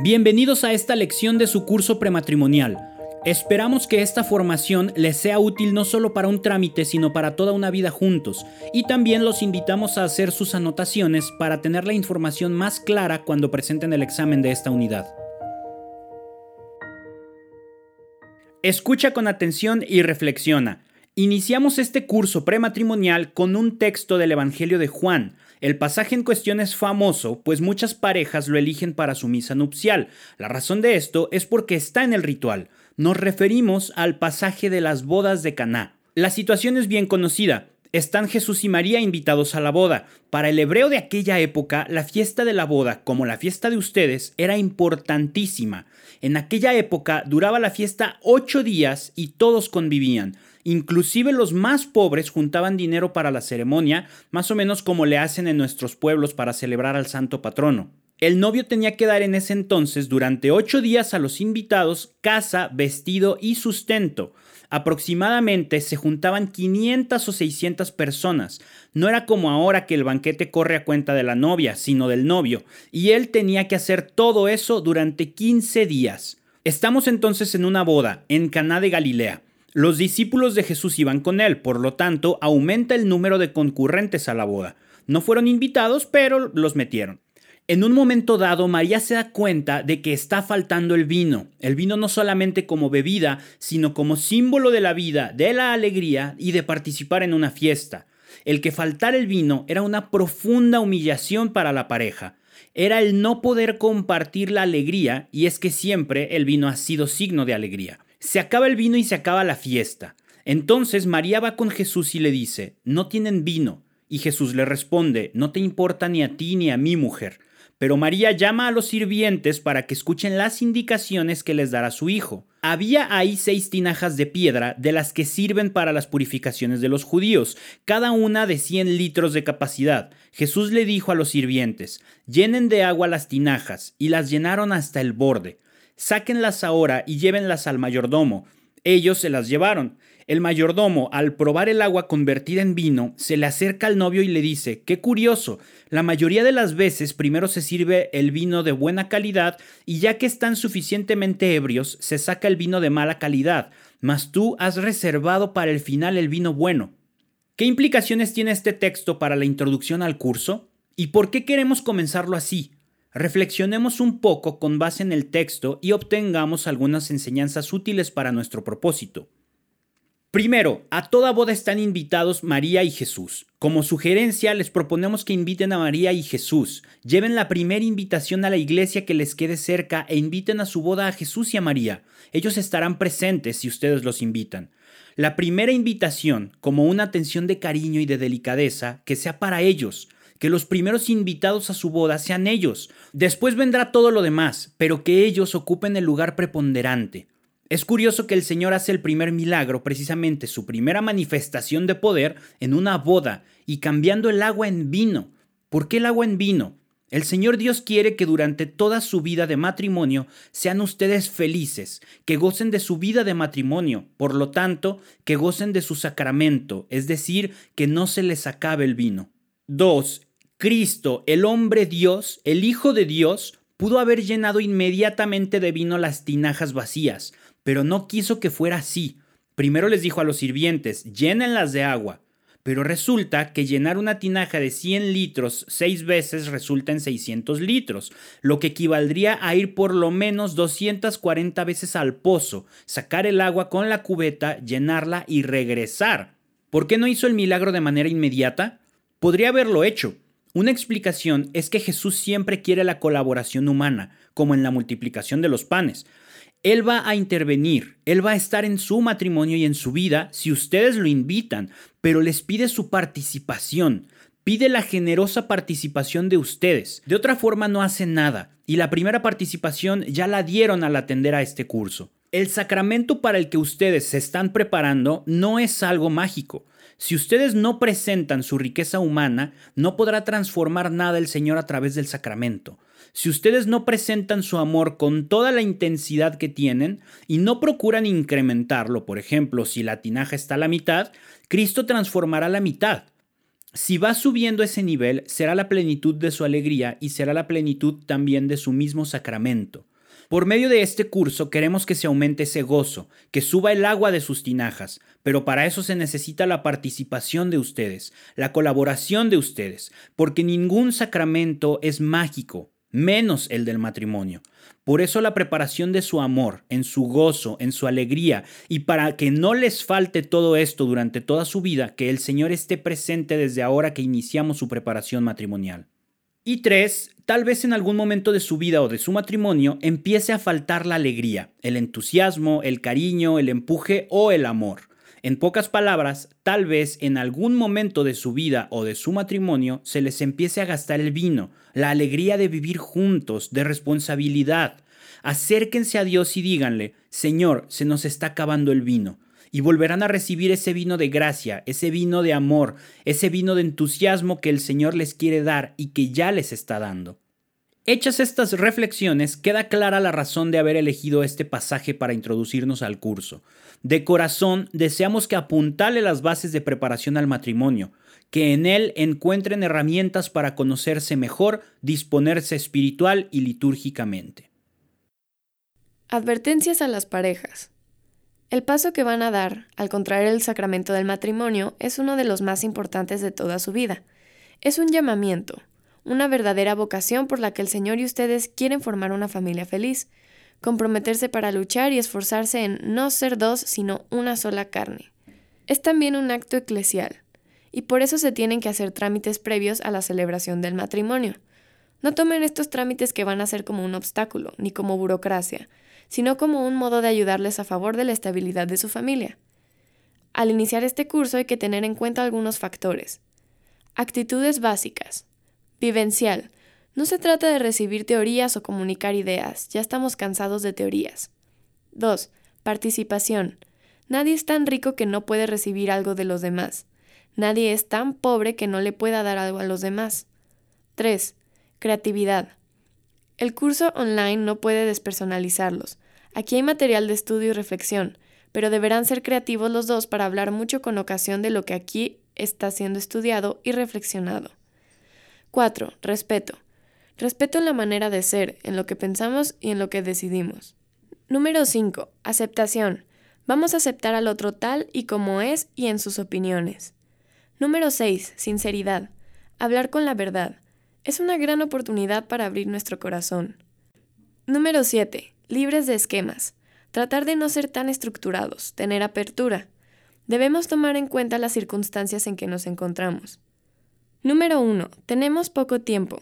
Bienvenidos a esta lección de su curso prematrimonial. Esperamos que esta formación les sea útil no solo para un trámite, sino para toda una vida juntos, y también los invitamos a hacer sus anotaciones para tener la información más clara cuando presenten el examen de esta unidad. Escucha con atención y reflexiona. Iniciamos este curso prematrimonial con un texto del Evangelio de Juan, el pasaje en cuestión es famoso, pues muchas parejas lo eligen para su misa nupcial. La razón de esto es porque está en el ritual. Nos referimos al pasaje de las bodas de Caná. La situación es bien conocida. Están Jesús y María invitados a la boda. Para el hebreo de aquella época, la fiesta de la boda, como la fiesta de ustedes, era importantísima. En aquella época duraba la fiesta ocho días y todos convivían. Inclusive los más pobres juntaban dinero para la ceremonia, más o menos como le hacen en nuestros pueblos para celebrar al santo patrono. El novio tenía que dar en ese entonces durante ocho días a los invitados casa, vestido y sustento. Aproximadamente se juntaban 500 o 600 personas. No era como ahora que el banquete corre a cuenta de la novia, sino del novio, y él tenía que hacer todo eso durante 15 días. Estamos entonces en una boda en Caná de Galilea. Los discípulos de Jesús iban con él, por lo tanto, aumenta el número de concurrentes a la boda. No fueron invitados, pero los metieron. En un momento dado, María se da cuenta de que está faltando el vino. El vino no solamente como bebida, sino como símbolo de la vida, de la alegría y de participar en una fiesta. El que faltara el vino era una profunda humillación para la pareja. Era el no poder compartir la alegría, y es que siempre el vino ha sido signo de alegría. Se acaba el vino y se acaba la fiesta. Entonces María va con Jesús y le dice, no tienen vino. Y Jesús le responde, no te importa ni a ti ni a mi mujer. Pero María llama a los sirvientes para que escuchen las indicaciones que les dará su hijo. Había ahí seis tinajas de piedra de las que sirven para las purificaciones de los judíos, cada una de 100 litros de capacidad. Jesús le dijo a los sirvientes, llenen de agua las tinajas, y las llenaron hasta el borde. Sáquenlas ahora y llévenlas al mayordomo. Ellos se las llevaron. El mayordomo, al probar el agua convertida en vino, se le acerca al novio y le dice, qué curioso, la mayoría de las veces primero se sirve el vino de buena calidad y ya que están suficientemente ebrios, se saca el vino de mala calidad, mas tú has reservado para el final el vino bueno. ¿Qué implicaciones tiene este texto para la introducción al curso? ¿Y por qué queremos comenzarlo así? Reflexionemos un poco con base en el texto y obtengamos algunas enseñanzas útiles para nuestro propósito. Primero, a toda boda están invitados María y Jesús. Como sugerencia, les proponemos que inviten a María y Jesús. Lleven la primera invitación a la iglesia que les quede cerca e inviten a su boda a Jesús y a María. Ellos estarán presentes si ustedes los invitan. La primera invitación, como una atención de cariño y de delicadeza, que sea para ellos que los primeros invitados a su boda sean ellos. Después vendrá todo lo demás, pero que ellos ocupen el lugar preponderante. Es curioso que el Señor hace el primer milagro, precisamente su primera manifestación de poder, en una boda y cambiando el agua en vino. ¿Por qué el agua en vino? El Señor Dios quiere que durante toda su vida de matrimonio sean ustedes felices, que gocen de su vida de matrimonio, por lo tanto, que gocen de su sacramento, es decir, que no se les acabe el vino. 2. Cristo, el hombre Dios, el Hijo de Dios, pudo haber llenado inmediatamente de vino las tinajas vacías, pero no quiso que fuera así. Primero les dijo a los sirvientes, llénenlas de agua. Pero resulta que llenar una tinaja de 100 litros seis veces resulta en 600 litros, lo que equivaldría a ir por lo menos 240 veces al pozo, sacar el agua con la cubeta, llenarla y regresar. ¿Por qué no hizo el milagro de manera inmediata? Podría haberlo hecho, una explicación es que Jesús siempre quiere la colaboración humana, como en la multiplicación de los panes. Él va a intervenir, Él va a estar en su matrimonio y en su vida si ustedes lo invitan, pero les pide su participación, pide la generosa participación de ustedes. De otra forma no hace nada, y la primera participación ya la dieron al atender a este curso. El sacramento para el que ustedes se están preparando no es algo mágico. Si ustedes no presentan su riqueza humana, no podrá transformar nada el Señor a través del sacramento. Si ustedes no presentan su amor con toda la intensidad que tienen y no procuran incrementarlo, por ejemplo, si la tinaja está a la mitad, Cristo transformará la mitad. Si va subiendo ese nivel, será la plenitud de su alegría y será la plenitud también de su mismo sacramento. Por medio de este curso queremos que se aumente ese gozo, que suba el agua de sus tinajas, pero para eso se necesita la participación de ustedes, la colaboración de ustedes, porque ningún sacramento es mágico, menos el del matrimonio. Por eso la preparación de su amor, en su gozo, en su alegría, y para que no les falte todo esto durante toda su vida, que el Señor esté presente desde ahora que iniciamos su preparación matrimonial. Y tres, tal vez en algún momento de su vida o de su matrimonio empiece a faltar la alegría, el entusiasmo, el cariño, el empuje o el amor. En pocas palabras, tal vez en algún momento de su vida o de su matrimonio se les empiece a gastar el vino, la alegría de vivir juntos, de responsabilidad. Acérquense a Dios y díganle, Señor, se nos está acabando el vino. Y volverán a recibir ese vino de gracia, ese vino de amor, ese vino de entusiasmo que el Señor les quiere dar y que ya les está dando. Hechas estas reflexiones, queda clara la razón de haber elegido este pasaje para introducirnos al curso. De corazón, deseamos que apuntale las bases de preparación al matrimonio, que en él encuentren herramientas para conocerse mejor, disponerse espiritual y litúrgicamente. Advertencias a las parejas. El paso que van a dar al contraer el sacramento del matrimonio es uno de los más importantes de toda su vida. Es un llamamiento, una verdadera vocación por la que el Señor y ustedes quieren formar una familia feliz, comprometerse para luchar y esforzarse en no ser dos, sino una sola carne. Es también un acto eclesial, y por eso se tienen que hacer trámites previos a la celebración del matrimonio. No tomen estos trámites que van a ser como un obstáculo, ni como burocracia, sino como un modo de ayudarles a favor de la estabilidad de su familia. Al iniciar este curso hay que tener en cuenta algunos factores. Actitudes básicas. Vivencial. No se trata de recibir teorías o comunicar ideas, ya estamos cansados de teorías. 2. Participación. Nadie es tan rico que no puede recibir algo de los demás. Nadie es tan pobre que no le pueda dar algo a los demás. 3. Creatividad. El curso online no puede despersonalizarlos. Aquí hay material de estudio y reflexión, pero deberán ser creativos los dos para hablar mucho con ocasión de lo que aquí está siendo estudiado y reflexionado. 4. Respeto. Respeto en la manera de ser, en lo que pensamos y en lo que decidimos. Número 5. Aceptación. Vamos a aceptar al otro tal y como es y en sus opiniones. Número 6. Sinceridad. Hablar con la verdad. Es una gran oportunidad para abrir nuestro corazón. Número 7. Libres de esquemas. Tratar de no ser tan estructurados, tener apertura. Debemos tomar en cuenta las circunstancias en que nos encontramos. Número 1. Tenemos poco tiempo.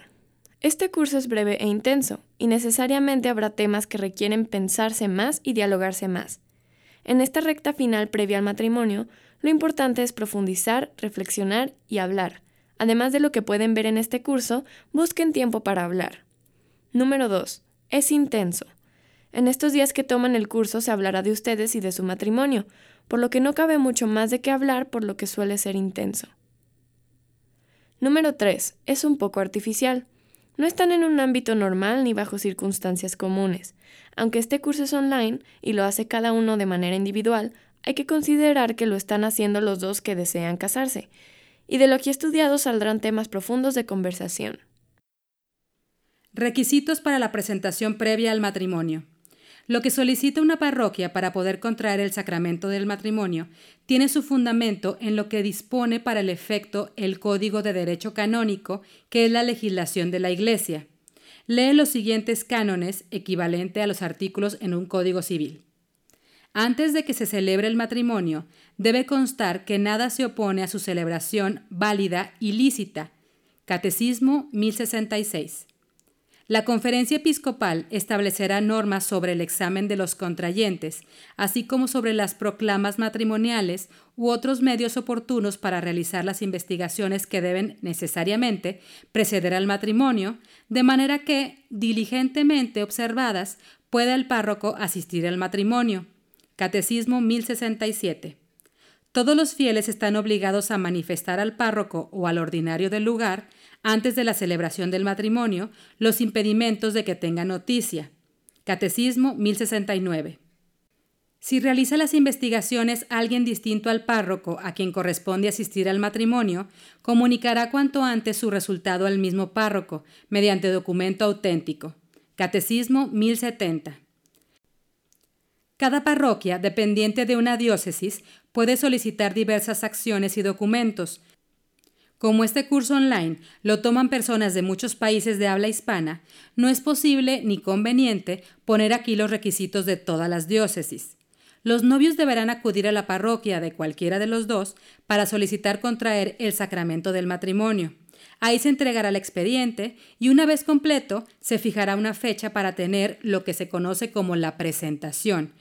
Este curso es breve e intenso, y necesariamente habrá temas que requieren pensarse más y dialogarse más. En esta recta final previa al matrimonio, lo importante es profundizar, reflexionar y hablar. Además de lo que pueden ver en este curso, busquen tiempo para hablar. Número 2. Es intenso. En estos días que toman el curso se hablará de ustedes y de su matrimonio, por lo que no cabe mucho más de qué hablar por lo que suele ser intenso. Número 3. Es un poco artificial. No están en un ámbito normal ni bajo circunstancias comunes. Aunque este curso es online y lo hace cada uno de manera individual, hay que considerar que lo están haciendo los dos que desean casarse, y de lo que he estudiado saldrán temas profundos de conversación. Requisitos para la presentación previa al matrimonio. Lo que solicita una parroquia para poder contraer el sacramento del matrimonio tiene su fundamento en lo que dispone para el efecto el Código de Derecho Canónico, que es la legislación de la Iglesia. Lee los siguientes cánones, equivalente a los artículos en un Código Civil. Antes de que se celebre el matrimonio, debe constar que nada se opone a su celebración válida y lícita. Catecismo 1066. La conferencia episcopal establecerá normas sobre el examen de los contrayentes, así como sobre las proclamas matrimoniales u otros medios oportunos para realizar las investigaciones que deben necesariamente preceder al matrimonio, de manera que, diligentemente observadas, pueda el párroco asistir al matrimonio. Catecismo 1067. Todos los fieles están obligados a manifestar al párroco o al ordinario del lugar antes de la celebración del matrimonio, los impedimentos de que tenga noticia. Catecismo 1069. Si realiza las investigaciones alguien distinto al párroco a quien corresponde asistir al matrimonio, comunicará cuanto antes su resultado al mismo párroco, mediante documento auténtico. Catecismo 1070. Cada parroquia, dependiente de una diócesis, puede solicitar diversas acciones y documentos. Como este curso online lo toman personas de muchos países de habla hispana, no es posible ni conveniente poner aquí los requisitos de todas las diócesis. Los novios deberán acudir a la parroquia de cualquiera de los dos para solicitar contraer el sacramento del matrimonio. Ahí se entregará el expediente y una vez completo se fijará una fecha para tener lo que se conoce como la presentación,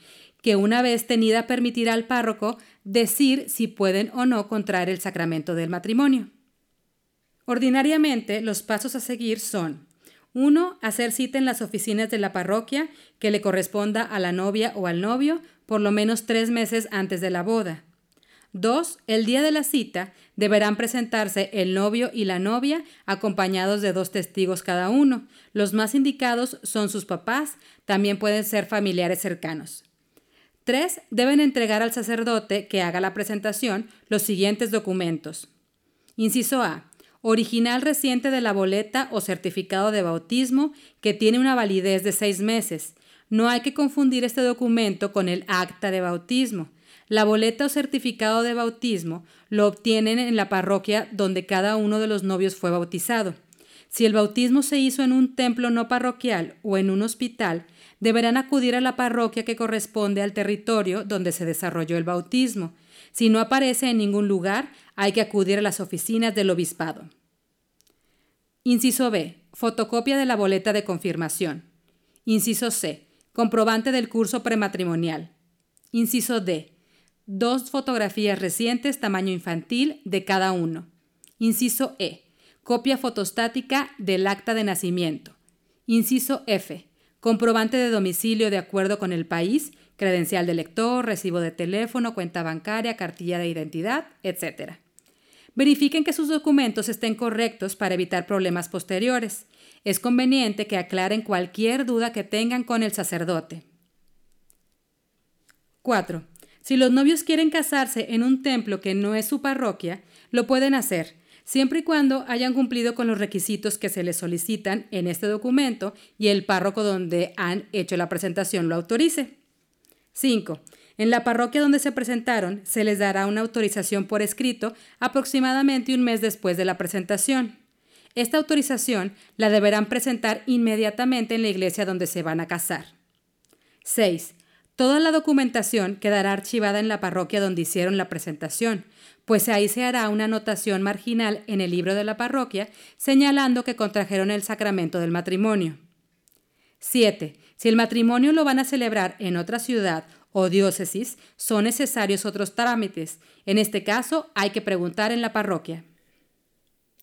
que una vez tenida permitirá al párroco decir si pueden o no contraer el sacramento del matrimonio. Ordinariamente, los pasos a seguir son 1. Hacer cita en las oficinas de la parroquia que le corresponda a la novia o al novio por lo menos tres meses antes de la boda. 2. El día de la cita deberán presentarse el novio y la novia acompañados de dos testigos cada uno. Los más indicados son sus papás, también pueden ser familiares cercanos. 3. Deben entregar al sacerdote que haga la presentación los siguientes documentos. Inciso A. Original reciente de la boleta o certificado de bautismo que tiene una validez de seis meses. No hay que confundir este documento con el acta de bautismo. La boleta o certificado de bautismo lo obtienen en la parroquia donde cada uno de los novios fue bautizado. Si el bautismo se hizo en un templo no parroquial o en un hospital, deberán acudir a la parroquia que corresponde al territorio donde se desarrolló el bautismo. Si no aparece en ningún lugar, hay que acudir a las oficinas del obispado. Inciso B. Fotocopia de la boleta de confirmación. Inciso C. Comprobante del curso prematrimonial. Inciso D dos fotografías recientes tamaño infantil de cada uno. Inciso E. Copia fotostática del acta de nacimiento. Inciso F. Comprobante de domicilio de acuerdo con el país, credencial de lector, recibo de teléfono, cuenta bancaria, cartilla de identidad, etc. Verifiquen que sus documentos estén correctos para evitar problemas posteriores. Es conveniente que aclaren cualquier duda que tengan con el sacerdote. 4. Si los novios quieren casarse en un templo que no es su parroquia, lo pueden hacer, siempre y cuando hayan cumplido con los requisitos que se les solicitan en este documento y el párroco donde han hecho la presentación lo autorice. 5. En la parroquia donde se presentaron se les dará una autorización por escrito aproximadamente un mes después de la presentación. Esta autorización la deberán presentar inmediatamente en la iglesia donde se van a casar. 6. Toda la documentación quedará archivada en la parroquia donde hicieron la presentación, pues ahí se hará una anotación marginal en el libro de la parroquia señalando que contrajeron el sacramento del matrimonio. 7. Si el matrimonio lo van a celebrar en otra ciudad o diócesis, son necesarios otros trámites. En este caso, hay que preguntar en la parroquia.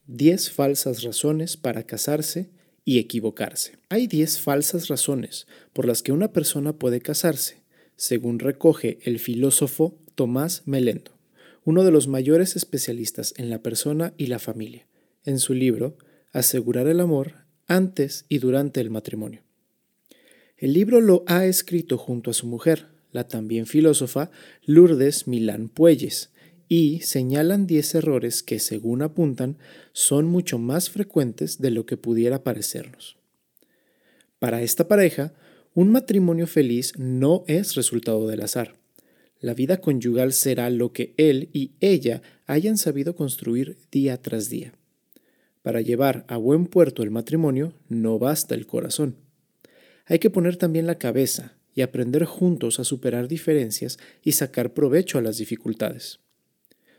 10 falsas razones para casarse y equivocarse. Hay 10 falsas razones por las que una persona puede casarse según recoge el filósofo Tomás Melendo, uno de los mayores especialistas en la persona y la familia, en su libro Asegurar el amor antes y durante el matrimonio. El libro lo ha escrito junto a su mujer, la también filósofa Lourdes Milán Puelles, y señalan 10 errores que, según apuntan, son mucho más frecuentes de lo que pudiera parecernos. Para esta pareja, un matrimonio feliz no es resultado del azar. La vida conyugal será lo que él y ella hayan sabido construir día tras día. Para llevar a buen puerto el matrimonio no basta el corazón. Hay que poner también la cabeza y aprender juntos a superar diferencias y sacar provecho a las dificultades.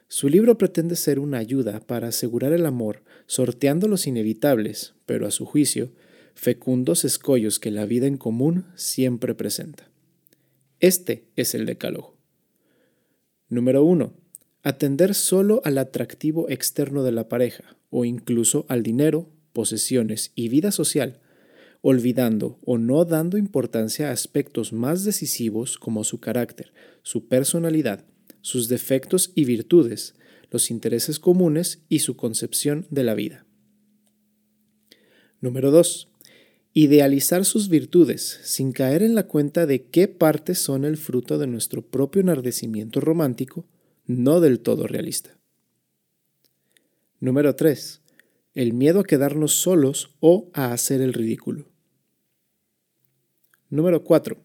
Su libro pretende ser una ayuda para asegurar el amor, sorteando los inevitables, pero a su juicio, fecundos escollos que la vida en común siempre presenta. Este es el decálogo. Número 1. Atender solo al atractivo externo de la pareja o incluso al dinero, posesiones y vida social, olvidando o no dando importancia a aspectos más decisivos como su carácter, su personalidad, sus defectos y virtudes, los intereses comunes y su concepción de la vida. Número 2 idealizar sus virtudes sin caer en la cuenta de qué partes son el fruto de nuestro propio enardecimiento romántico, no del todo realista. Número 3. El miedo a quedarnos solos o a hacer el ridículo. Número 4.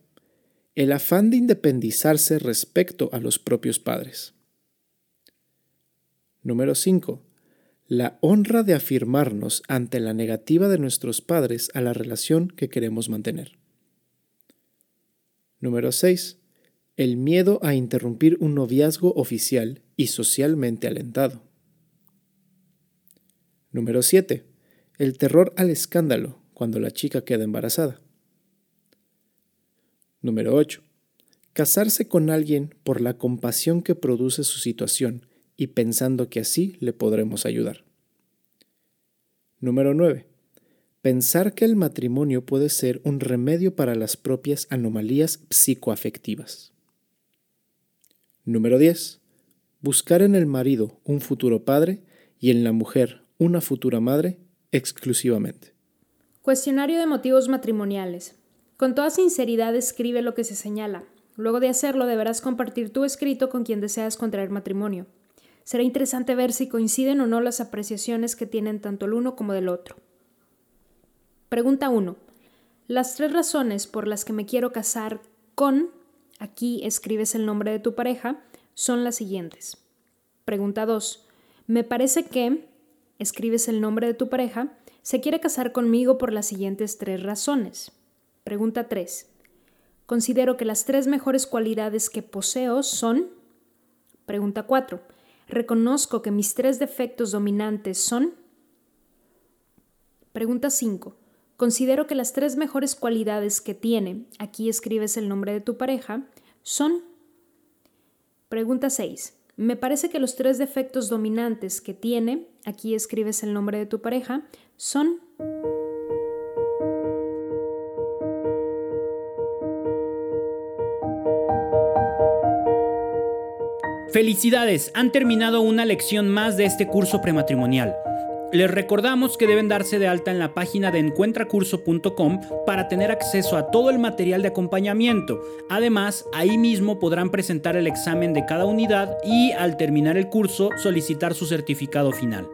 el afán de independizarse respecto a los propios padres. Número 5. La honra de afirmarnos ante la negativa de nuestros padres a la relación que queremos mantener. Número 6. El miedo a interrumpir un noviazgo oficial y socialmente alentado. Número 7. El terror al escándalo cuando la chica queda embarazada. Número 8. Casarse con alguien por la compasión que produce su situación y pensando que así le podremos ayudar. Número 9. Pensar que el matrimonio puede ser un remedio para las propias anomalías psicoafectivas. Número 10. Buscar en el marido un futuro padre y en la mujer una futura madre exclusivamente. Cuestionario de motivos matrimoniales. Con toda sinceridad escribe lo que se señala. Luego de hacerlo deberás compartir tu escrito con quien deseas contraer matrimonio. Será interesante ver si coinciden o no las apreciaciones que tienen tanto el uno como del otro. Pregunta 1. Las tres razones por las que me quiero casar con, aquí escribes el nombre de tu pareja, son las siguientes. Pregunta 2. Me parece que, escribes el nombre de tu pareja, se quiere casar conmigo por las siguientes tres razones. Pregunta 3. Considero que las tres mejores cualidades que poseo son... Pregunta 4. Reconozco que mis tres defectos dominantes son... Pregunta 5. Considero que las tres mejores cualidades que tiene, aquí escribes el nombre de tu pareja, son... Pregunta 6. Me parece que los tres defectos dominantes que tiene, aquí escribes el nombre de tu pareja, son... Felicidades, han terminado una lección más de este curso prematrimonial. Les recordamos que deben darse de alta en la página de encuentracurso.com para tener acceso a todo el material de acompañamiento. Además, ahí mismo podrán presentar el examen de cada unidad y al terminar el curso solicitar su certificado final.